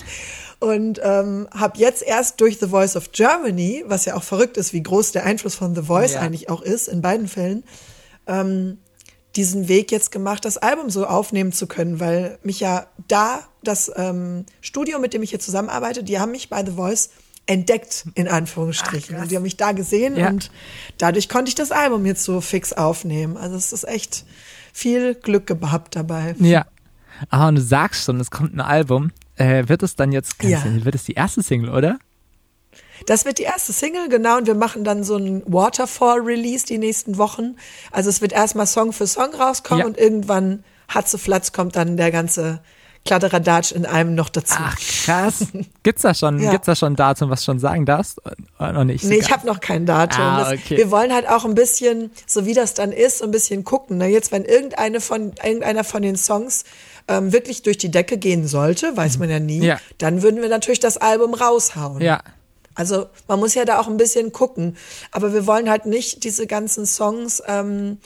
und ähm, habe jetzt erst durch The Voice of Germany, was ja auch verrückt ist, wie groß der Einfluss von The Voice Ja. eigentlich auch ist in beiden Fällen, ähm, diesen Weg jetzt gemacht, das Album so aufnehmen zu können, weil mich ja da das ähm, Studio, mit dem ich hier zusammenarbeite, die haben mich bei The Voice entdeckt, in Anführungsstrichen. und die haben mich da gesehen Ja. und dadurch konnte ich das Album jetzt so fix aufnehmen. Also es ist echt viel Glück gehabt dabei. Ja. Ah, und du sagst schon, es kommt ein Album. Äh, wird es dann jetzt, Ja. wird es die erste Single, oder? Das wird die erste Single, genau, und wir machen dann so einen Waterfall-Release die nächsten Wochen. Also es wird erstmal Song für Song rauskommen Ja. und irgendwann Hatzeflatz kommt dann der ganze Kladderadatsch in einem noch dazu. Ach, krass. Gibt's da schon, [LAUGHS] Ja. gibt's da schon ein Datum, was du schon sagen darfst? Oder noch nicht? Nee, ich habe noch kein Datum. Ah, okay. Wir wollen halt auch ein bisschen, so wie das dann ist, ein bisschen gucken. Ne? Jetzt, wenn irgendeine von, irgendeiner von den Songs ähm, wirklich durch die Decke gehen sollte, weiß man ja nie, Ja. dann würden wir natürlich das Album raushauen. Ja. Also man muss ja da auch ein bisschen gucken. Aber wir wollen halt nicht diese ganzen Songs ähm,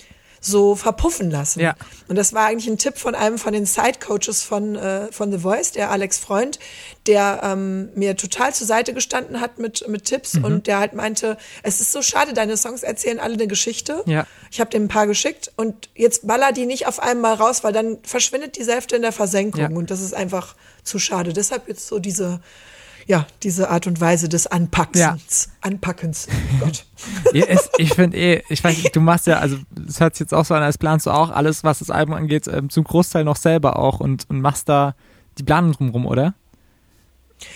so verpuffen lassen. Ja. Und das war eigentlich ein Tipp von einem von den Side-Coaches von, äh, von The Voice, der Alex Freund, der ähm, mir total zur Seite gestanden hat mit, mit Tipps Mhm. und der halt meinte, es ist so schade, deine Songs erzählen alle eine Geschichte. Ja. Ich habe dem ein paar geschickt und jetzt baller die nicht auf einmal raus, weil dann verschwindet die Hälfte in der Versenkung Ja. und das ist einfach zu schade. Deshalb jetzt so diese, ja, diese Art und Weise des Anpackens. Anpackens. Oh [LAUGHS] Gott. Ja, es, ich finde eh, ich weiß nicht, du machst ja, also es hört sich jetzt auch so an, als planst du auch alles, was das Album angeht, ähm, zum Großteil noch selber auch und, und machst da die Planung drumrum, oder?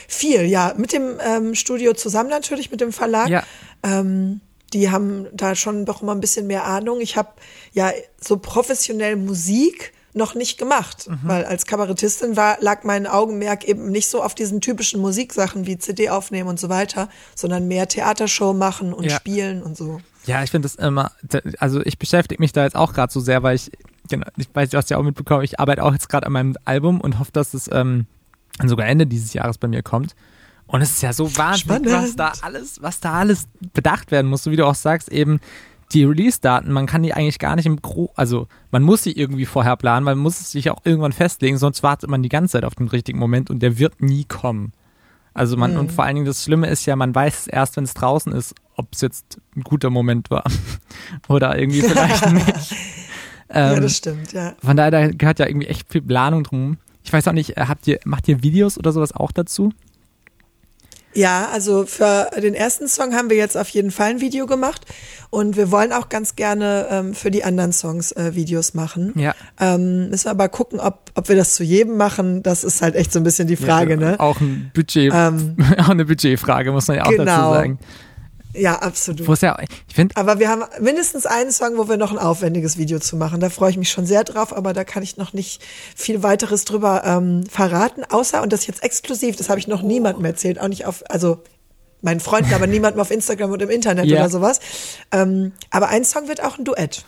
Viel, ja. Mit dem ähm, Studio zusammen natürlich, mit dem Verlag. Ja. Ähm, die haben da schon doch immer ein bisschen mehr Ahnung. Ich habe ja so professionell Musik noch nicht gemacht, Mhm. weil als Kabarettistin war, lag mein Augenmerk eben nicht so auf diesen typischen Musiksachen wie CD aufnehmen und so weiter, sondern mehr Theatershow machen und Ja. spielen und so. Ja, ich finde das immer, also ich beschäftige mich da jetzt auch gerade so sehr, weil ich, genau, ich weiß, du hast ja auch mitbekommen, ich arbeite auch jetzt gerade an meinem Album und hoffe, dass es ähm, sogar Ende dieses Jahres bei mir kommt. Und es ist ja so wahnsinnig, Spannend. was da alles, was da alles bedacht werden muss, so wie du auch sagst, eben die Release-Daten, man kann die eigentlich gar nicht im Gro, also man muss sie irgendwie vorher planen, man muss es sich auch irgendwann festlegen, sonst wartet man die ganze Zeit auf den richtigen Moment und der wird nie kommen. Also man, und vor allen Dingen das Schlimme ist ja, man weiß es erst, wenn es draußen ist, ob es jetzt ein guter Moment war [LAUGHS] oder irgendwie vielleicht [LAUGHS] nicht. ja, Ähm, das stimmt, ja. von daher da gehört ja irgendwie echt viel Planung drum. Ich weiß auch nicht, äh, habt ihr, macht ihr Videos oder sowas auch dazu? Ja, also für den ersten Song haben wir jetzt auf jeden Fall ein Video gemacht und wir wollen auch ganz gerne ähm, für die anderen Songs äh, Videos machen. Ja. Ähm, müssen wir aber gucken, ob, ob wir das zu jedem machen. Das ist halt echt so ein bisschen die Frage, ja, ne? Auch ein Budget, Ähm, [LAUGHS] auch eine Budgetfrage, muss man ja auch dazu genau. sagen. Ja, absolut. Wo es ja, ich finde, Aber wir haben mindestens einen Song, wo wir noch ein aufwendiges Video zu machen. Da freue ich mich schon sehr drauf, aber da kann ich noch nicht viel weiteres drüber ähm, verraten. Außer, und das jetzt exklusiv, das habe ich noch niemandem erzählt, auch nicht auf, also meinen Freunden, aber niemandem auf Instagram und im Internet Ja. oder sowas. Ähm, aber ein Song wird auch ein Duett.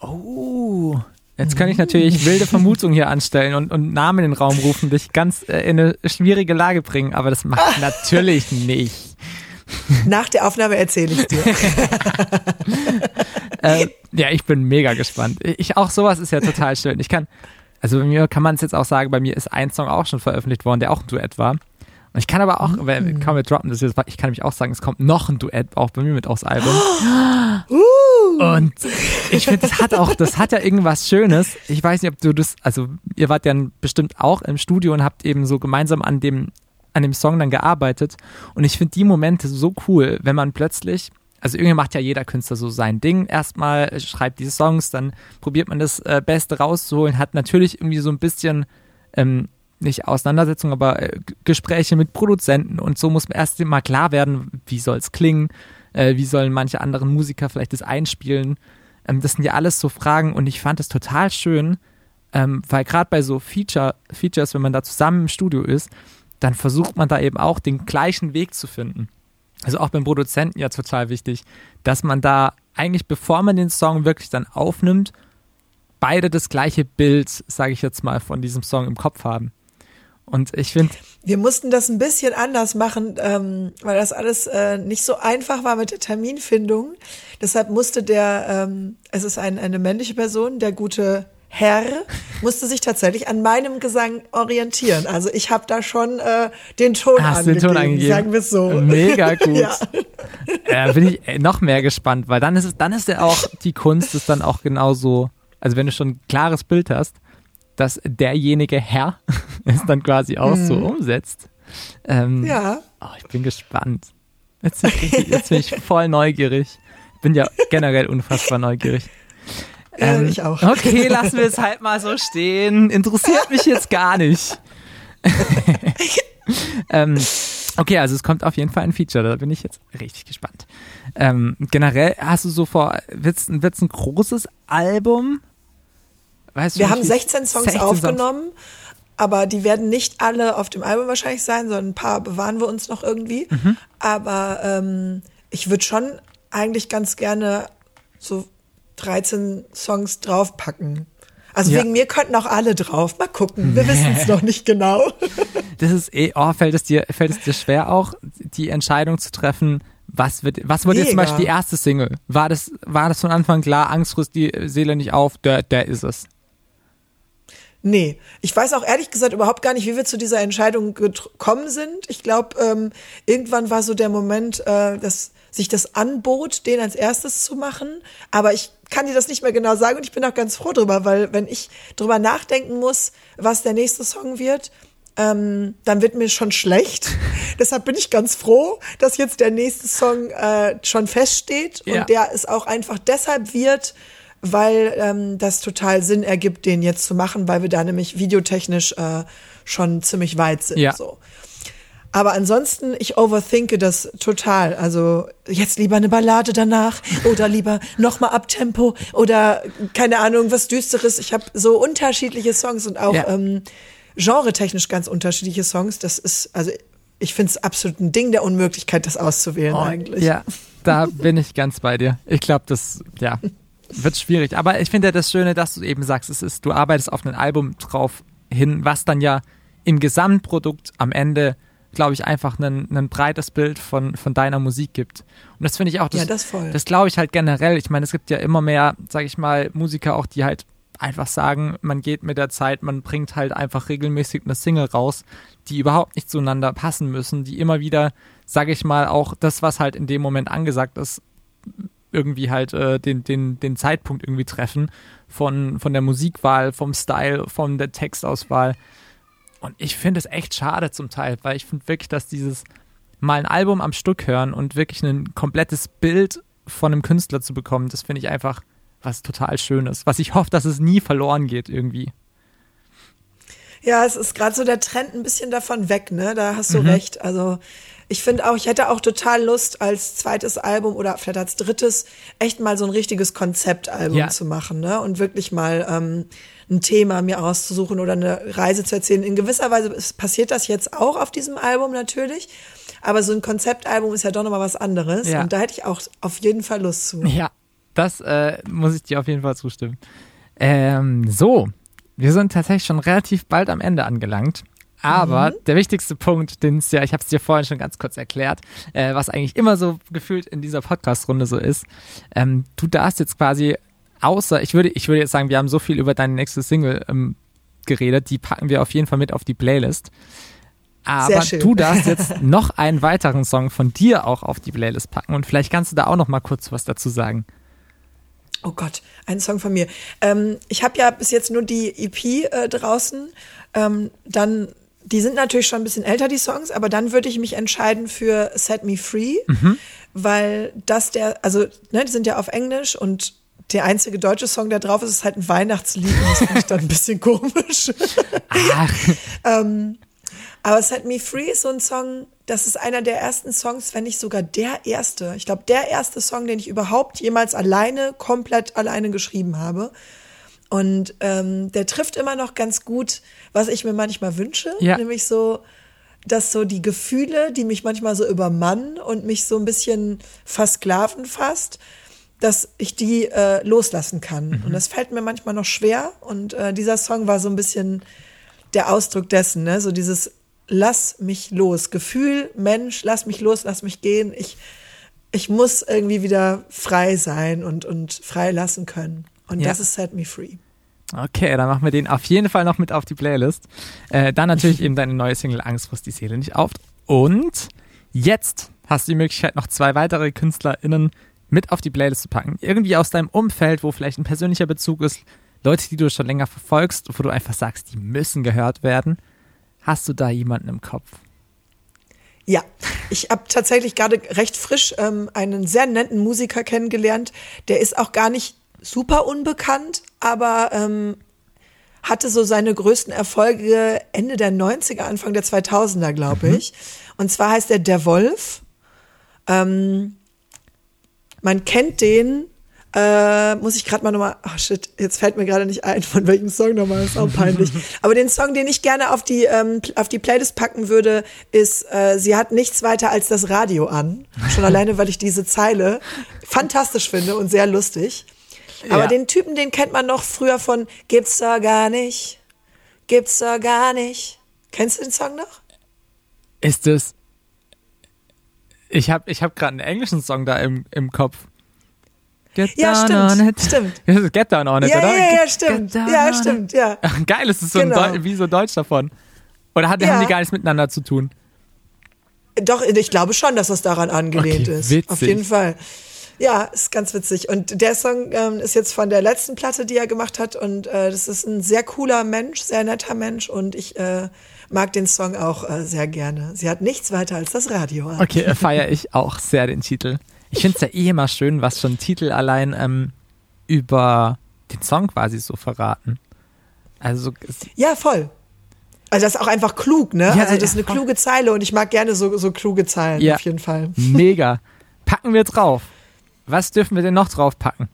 oh, jetzt kann ich natürlich wilde Vermutungen hier anstellen und, und Namen in den Raum rufen, dich ganz äh, in eine schwierige Lage bringen, aber das macht ich [LAUGHS] natürlich nicht. Nach der Aufnahme erzähle ich dir. [LAUGHS] äh, ja, ich bin mega gespannt. Ich auch sowas ist ja total schön. Ich kann, also bei mir kann man es jetzt auch sagen, bei mir ist ein Song auch schon veröffentlicht worden, der auch ein Duett war. Und ich kann aber auch, Mhm. wenn, kann wir droppen das jetzt, ich kann nämlich auch sagen, es kommt noch ein Duett auch bei mir mit aufs Album. [GASPS] Uh. Und ich finde, das hat auch, das hat ja irgendwas Schönes. Ich weiß nicht, ob du das, also ihr wart ja bestimmt auch im Studio und habt eben so gemeinsam an dem, an dem Song dann gearbeitet. Und ich finde die Momente so cool, wenn man plötzlich, also irgendwie macht ja jeder Künstler so sein Ding. Erstmal schreibt die Songs, dann probiert man das äh, Beste rauszuholen, hat natürlich irgendwie so ein bisschen, ähm, nicht Auseinandersetzung, aber äh, Gespräche mit Produzenten und so muss man erst mal klar werden, wie soll es klingen, äh, wie sollen manche anderen Musiker vielleicht das einspielen. Ähm, das sind ja alles so Fragen und ich fand es total schön, Ähm, weil gerade bei so Feature, Features, wenn man da zusammen im Studio ist, dann versucht man da eben auch den gleichen Weg zu finden. Also auch beim Produzenten ja total wichtig, dass man da eigentlich, bevor man den Song wirklich dann aufnimmt, beide das gleiche Bild, sage ich jetzt mal, von diesem Song im Kopf haben. Und ich finde. Wir mussten das ein bisschen anders machen, ähm, weil das alles äh, nicht so einfach war mit der Terminfindung. Deshalb musste der, ähm, es ist ein, eine männliche Person, der gute Herr, musste sich tatsächlich an meinem Gesang orientieren. Also ich habe da schon äh, den Ton Hast angegeben, den Ton angegeben. sagen wir es so. Mega [LAUGHS] gut. Ja. Äh, bin ich äh, noch mehr gespannt, weil dann ist es, dann ist ja auch die Kunst, ist dann auch genauso, also wenn du schon ein klares Bild hast, dass derjenige Herr [LAUGHS] es dann quasi auch so umsetzt. Ähm, Ja. Oh, ich bin gespannt. Jetzt, bin ich richtig- jetzt bin ich voll neugierig. Bin ja generell unfassbar neugierig. Ja, ich auch. Okay, [LAUGHS] lassen wir es halt mal so stehen. Interessiert mich jetzt gar nicht. [LAUGHS] ähm, okay, also es kommt auf jeden Fall ein Feature, da bin ich jetzt richtig gespannt. Ähm, generell hast du so vor, wird's, wird's ein großes Album? Weißt du, Wir haben viel- 16 Songs 16 aufgenommen, aber die werden nicht alle auf dem Album wahrscheinlich sein, sondern ein paar bewahren wir uns noch irgendwie. Mhm. Aber ähm, ich würde schon eigentlich ganz gerne so 13 Songs draufpacken. Also Ja. wegen mir könnten auch alle drauf. Mal gucken. Wir wissen es noch nicht genau. [LAUGHS] Das ist eh, oh, fällt es dir, fällt es dir schwer auch, die Entscheidung zu treffen, was wird, was wird jetzt zum. Beispiel die erste Single? War das, war das von Anfang klar, Angst frisst die Seele nicht auf, der, der ist es. Nee, ich weiß auch ehrlich gesagt überhaupt gar nicht, wie wir zu dieser Entscheidung gekommen sind. Ich glaube, ähm, irgendwann war so der Moment, äh, dass sich das anbot, den als erstes zu machen. Aber ich kann dir das nicht mehr genau sagen und ich bin auch ganz froh drüber, weil wenn ich drüber nachdenken muss, was der nächste Song wird, ähm, dann wird mir schon schlecht. [LAUGHS] Deshalb bin ich ganz froh, dass jetzt der nächste Song äh, schon feststeht Ja. und der es auch einfach deshalb wird, weil ähm, das total Sinn ergibt, den jetzt zu machen, weil wir da nämlich videotechnisch äh, schon ziemlich weit sind. Ja. So. Aber ansonsten, ich overthinke das total. Also jetzt lieber eine Ballade danach oder lieber nochmal Abtempo oder keine Ahnung, was Düsteres. Ich habe so unterschiedliche Songs und auch Ja. ähm, genretechnisch ganz unterschiedliche Songs. Das ist, also ich finde es absolut ein Ding der Unmöglichkeit, das auszuwählen eigentlich. Ja, da bin ich ganz bei dir. Ich glaube, das, ja, wird schwierig. Aber ich finde ja das Schöne, dass du eben sagst, es ist, du arbeitest auf ein Album drauf hin, was dann ja im Gesamtprodukt am Ende, glaube ich, einfach ein, breites Bild von, von deiner Musik gibt. Und das finde ich auch, das, Ja, das das glaube ich halt generell. Ich meine, es gibt ja immer mehr, sage ich mal, Musiker auch, die halt einfach sagen, man geht mit der Zeit, man bringt halt einfach regelmäßig eine Single raus, die überhaupt nicht zueinander passen müssen, die immer wieder, sage ich mal, auch das, was halt in dem Moment angesagt ist, irgendwie halt äh, den, den, den Zeitpunkt irgendwie treffen von, von der Musikwahl, vom Style, von der Textauswahl. Und ich finde es echt schade zum Teil, weil ich finde wirklich, dass dieses mal ein Album am Stück hören und wirklich ein komplettes Bild von einem Künstler zu bekommen, das finde ich einfach was total Schönes, was ich hoffe, dass es nie verloren geht irgendwie. Ja, es ist gerade so der Trend ein bisschen davon weg, ne? Da hast du Mhm. recht. Also ich finde auch, ich hätte auch total Lust, als zweites Album oder vielleicht als drittes echt mal so ein richtiges Konzeptalbum Ja. zu machen, ne? Und wirklich mal ähm, ein Thema mir auszusuchen oder eine Reise zu erzählen. In gewisser Weise passiert das jetzt auch auf diesem Album natürlich. Aber so ein Konzeptalbum ist ja doch nochmal was anderes. Ja. Und da hätte ich auch auf jeden Fall Lust zu. Ja, das äh, muss ich dir auf jeden Fall zustimmen. Ähm, so, wir sind tatsächlich schon relativ bald am Ende angelangt. Aber der wichtigste Punkt, den es ja, ich habe es dir vorhin schon ganz kurz erklärt, äh, was eigentlich immer so gefühlt in dieser Podcast-Runde so ist, ähm, du darfst jetzt quasi, außer, ich würde, ich würde jetzt sagen, wir haben so viel über deine nächste Single ähm, geredet, die packen wir auf jeden Fall mit auf die Playlist. Aber du darfst jetzt [LAUGHS] noch einen weiteren Song von dir auch auf die Playlist packen und vielleicht kannst du da auch noch mal kurz was dazu sagen. Oh Gott, ein Song von mir. Ähm, ich habe ja bis jetzt nur die EP äh, draußen. Ähm, dann, die sind natürlich schon ein bisschen älter, die Songs, aber dann würde ich mich entscheiden für Set Me Free, weil das der, also, ne, die sind ja auf Englisch und der einzige deutsche Song, der drauf ist, ist halt ein Weihnachtslied und das finde ich dann ein bisschen komisch. Ach, Aber Set Me Free ist so ein Song, das ist einer der ersten Songs, wenn nicht sogar der erste. Ich glaube, der erste Song, den ich überhaupt jemals alleine, komplett alleine geschrieben habe. Und ähm, der trifft immer noch ganz gut, was ich mir manchmal wünsche, Ja. nämlich so, dass so die Gefühle, die mich manchmal so übermannen und mich so ein bisschen versklaven fast, dass ich die äh, loslassen kann. Und das fällt mir manchmal noch schwer. Und äh, dieser Song war so ein bisschen der Ausdruck dessen, ne? So dieses Lass mich los. Gefühl, Mensch, lass mich los, lass mich gehen. Ich, ich muss irgendwie wieder frei sein und, und frei lassen können. Und Ja. das ist Set Me Free. Okay, dann machen wir den auf jeden Fall noch mit auf die Playlist. Äh, dann natürlich eben deine neue Single Angst frisst die Seele nicht auf. Und jetzt hast du die Möglichkeit, noch zwei weitere KünstlerInnen mit auf die Playlist zu packen. Irgendwie aus deinem Umfeld, wo vielleicht ein persönlicher Bezug ist. Leute, die du schon länger verfolgst, wo du einfach sagst, die müssen gehört werden. Hast du da jemanden im Kopf? Ja, ich habe tatsächlich gerade recht frisch ähm, einen sehr netten Musiker kennengelernt. Der ist auch gar nicht super unbekannt, aber ähm, hatte so seine größten Erfolge Ende der 90er, Anfang der 2000er, glaube ich. Und zwar heißt er Der Wolf. Ähm, man kennt den, äh, muss ich gerade mal nochmal, ach shit, jetzt fällt mir gerade nicht ein, von welchem Song nochmal, ist auch peinlich. [LAUGHS] Aber den Song, den ich gerne auf die, ähm, auf die Playlist packen würde, ist, äh, sie hat nichts weiter als das Radio an. Schon [LAUGHS] alleine, weil ich diese Zeile fantastisch finde und sehr lustig. Aber Ja. den Typen, den kennt man noch früher von Gibt's da gar nicht, gibt's da gar nicht. Kennst du den Song noch? Ist es. Ich habe ich hab gerade einen englischen Song da im, im Kopf. Get Ja, down stimmt, stimmt. [LAUGHS] Das ist Get Down on it, Ja, oder? ja, ja, stimmt. Ja, stimmt, [LAUGHS] ja. Geil, es ist so ein Genau. Deu wie so Deutsch davon. Oder hat, Ja. haben die gar nichts miteinander zu tun? Doch, ich glaube schon, dass das daran angelehnt Okay, ist. witzig. Auf jeden Fall. Ja, ist ganz witzig. Und der Song ähm, ist jetzt von der letzten Platte, die er gemacht hat. Und äh, das ist ein sehr cooler Mensch, sehr netter Mensch. Und ich äh, mag den Song auch äh, sehr gerne. Sie hat nichts weiter als das Radio an. Okay, feiere ich [LAUGHS] auch sehr den Titel. Ich finde es ja eh immer schön, was schon Titel allein ähm, über den Song quasi so verraten. Also, Ja, voll. Also das ist auch einfach klug, ne? Ja, also das ist eine kluge Zeile und ich mag gerne so, so kluge Zeilen, Ja. auf jeden Fall. [LAUGHS] mega. Packen wir drauf. Was dürfen wir denn noch draufpacken?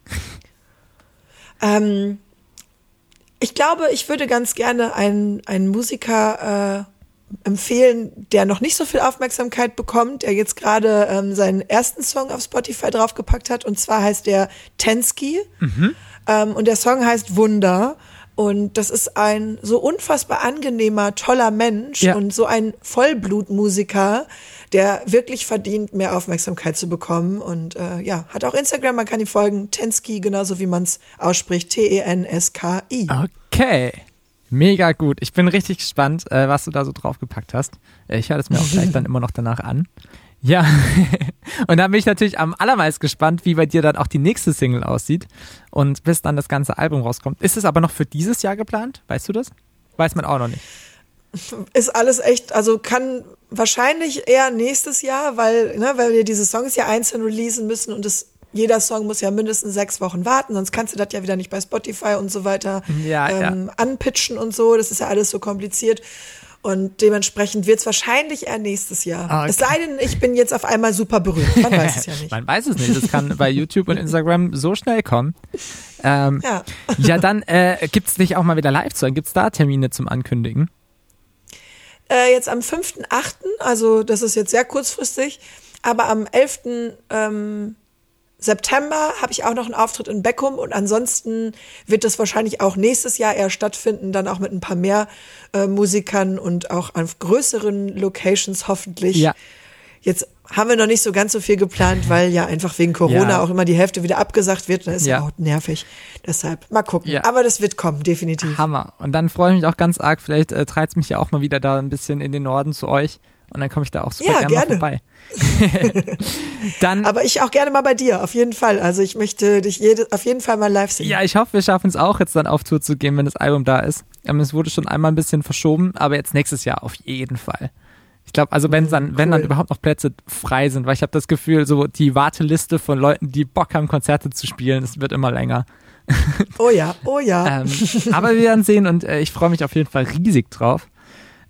Ähm, ich glaube, ich würde ganz gerne einen, einen Musiker äh, empfehlen, der noch nicht so viel Aufmerksamkeit bekommt, der jetzt gerade ähm, seinen ersten Song auf Spotify draufgepackt hat. Und zwar heißt der Tensky. Ähm, und der Song heißt Wunder. Und das ist ein so unfassbar angenehmer, toller Mensch Ja. und so ein Vollblutmusiker, der wirklich verdient, mehr Aufmerksamkeit zu bekommen. Und äh, ja, hat auch Instagram, man kann ihm folgen, Tensky, genauso wie man es ausspricht, T-E-N-S-K-I. Okay. Mega gut. Ich bin richtig gespannt, äh, was du da so draufgepackt hast. Äh, Ich höre das mir auch gleich [LAUGHS] dann immer noch danach an. Ja. [LAUGHS] Und dann bin ich natürlich am allermeisten gespannt, wie bei dir dann auch die nächste Single aussieht und bis dann das ganze Album rauskommt. Ist es aber noch für dieses Jahr geplant? Weißt du das? Weiß man auch noch nicht. Ist alles echt, also kann wahrscheinlich eher nächstes Jahr, weil, ne, weil wir diese Songs ja einzeln releasen müssen und es, jeder Song muss ja mindestens sechs Wochen warten, sonst kannst du das ja wieder nicht bei Spotify und so weiter Ja, ähm, anpitchen und so. Das ist ja alles so kompliziert. Und dementsprechend wird es wahrscheinlich eher nächstes Jahr. Ah, okay. Es sei denn, ich bin jetzt auf einmal super berühmt. Man weiß es ja [LAUGHS] nicht. Man weiß es nicht. Das kann bei YouTube und Instagram so schnell kommen. Ähm, Ja. ja, dann äh, gibt es nicht auch mal wieder live zu Gibt es da Termine zum Ankündigen? Äh, jetzt am 5.8., also das ist jetzt sehr kurzfristig, aber am 11. Ähm, September habe ich auch noch einen Auftritt in Beckum und ansonsten wird das wahrscheinlich auch nächstes Jahr eher stattfinden, dann auch mit ein paar mehr äh, Musikern und auch auf größeren Locations hoffentlich. Ja. Jetzt haben wir noch nicht so ganz so viel geplant, weil ja einfach wegen Corona Ja. auch immer die Hälfte wieder abgesagt wird. Das ist ja, auch nervig. Deshalb mal gucken. Ja. Aber das wird kommen, definitiv. Hammer. Und dann freue ich mich auch ganz arg. Vielleicht äh, treibt es mich ja auch mal wieder da ein bisschen in den Norden zu euch. Und dann komme ich da auch super Ja, gerne mal gerne. vorbei. [LAUGHS] dann, Aber ich auch gerne mal bei dir, auf jeden Fall. Also ich möchte dich jede, auf jeden Fall mal live sehen. ja, ich hoffe, wir schaffen es auch jetzt dann auf Tour zu gehen, wenn das Album da ist. Ähm, es wurde schon einmal ein bisschen verschoben, aber jetzt nächstes Jahr auf jeden Fall. Ich glaube, also wenn dann, wenn dann überhaupt noch Plätze frei sind, weil ich habe das Gefühl, so die Warteliste von Leuten, die Bock haben, Konzerte zu spielen, es wird immer länger. [LAUGHS] Oh ja, oh ja. Ähm, [LAUGHS] aber wir werden sehen und äh, ich freue mich auf jeden Fall riesig drauf.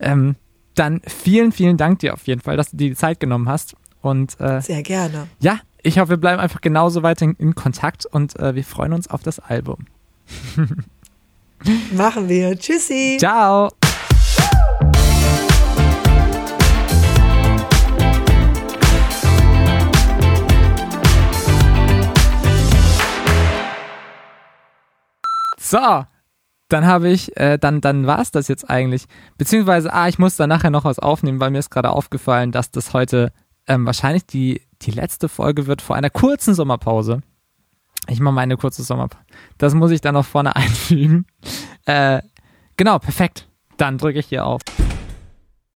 Ähm, dann vielen, vielen Dank dir auf jeden Fall, dass du dir die Zeit genommen hast. Und äh, Sehr gerne. ja, ich hoffe, wir bleiben einfach genauso weiter in, in Kontakt und äh, wir freuen uns auf das Album. [LAUGHS] Machen wir. Tschüssi. Ciao. So, dann habe ich, äh, dann, dann war es das jetzt eigentlich. Beziehungsweise, ah, ich muss da nachher noch was aufnehmen, weil mir ist gerade aufgefallen, dass das heute ähm, wahrscheinlich die, die letzte Folge wird vor einer kurzen Sommerpause. Ich mache mal eine kurze Sommerpause. Das muss ich dann noch vorne [LAUGHS] einfügen. Äh, genau, perfekt. Dann drücke ich hier auf.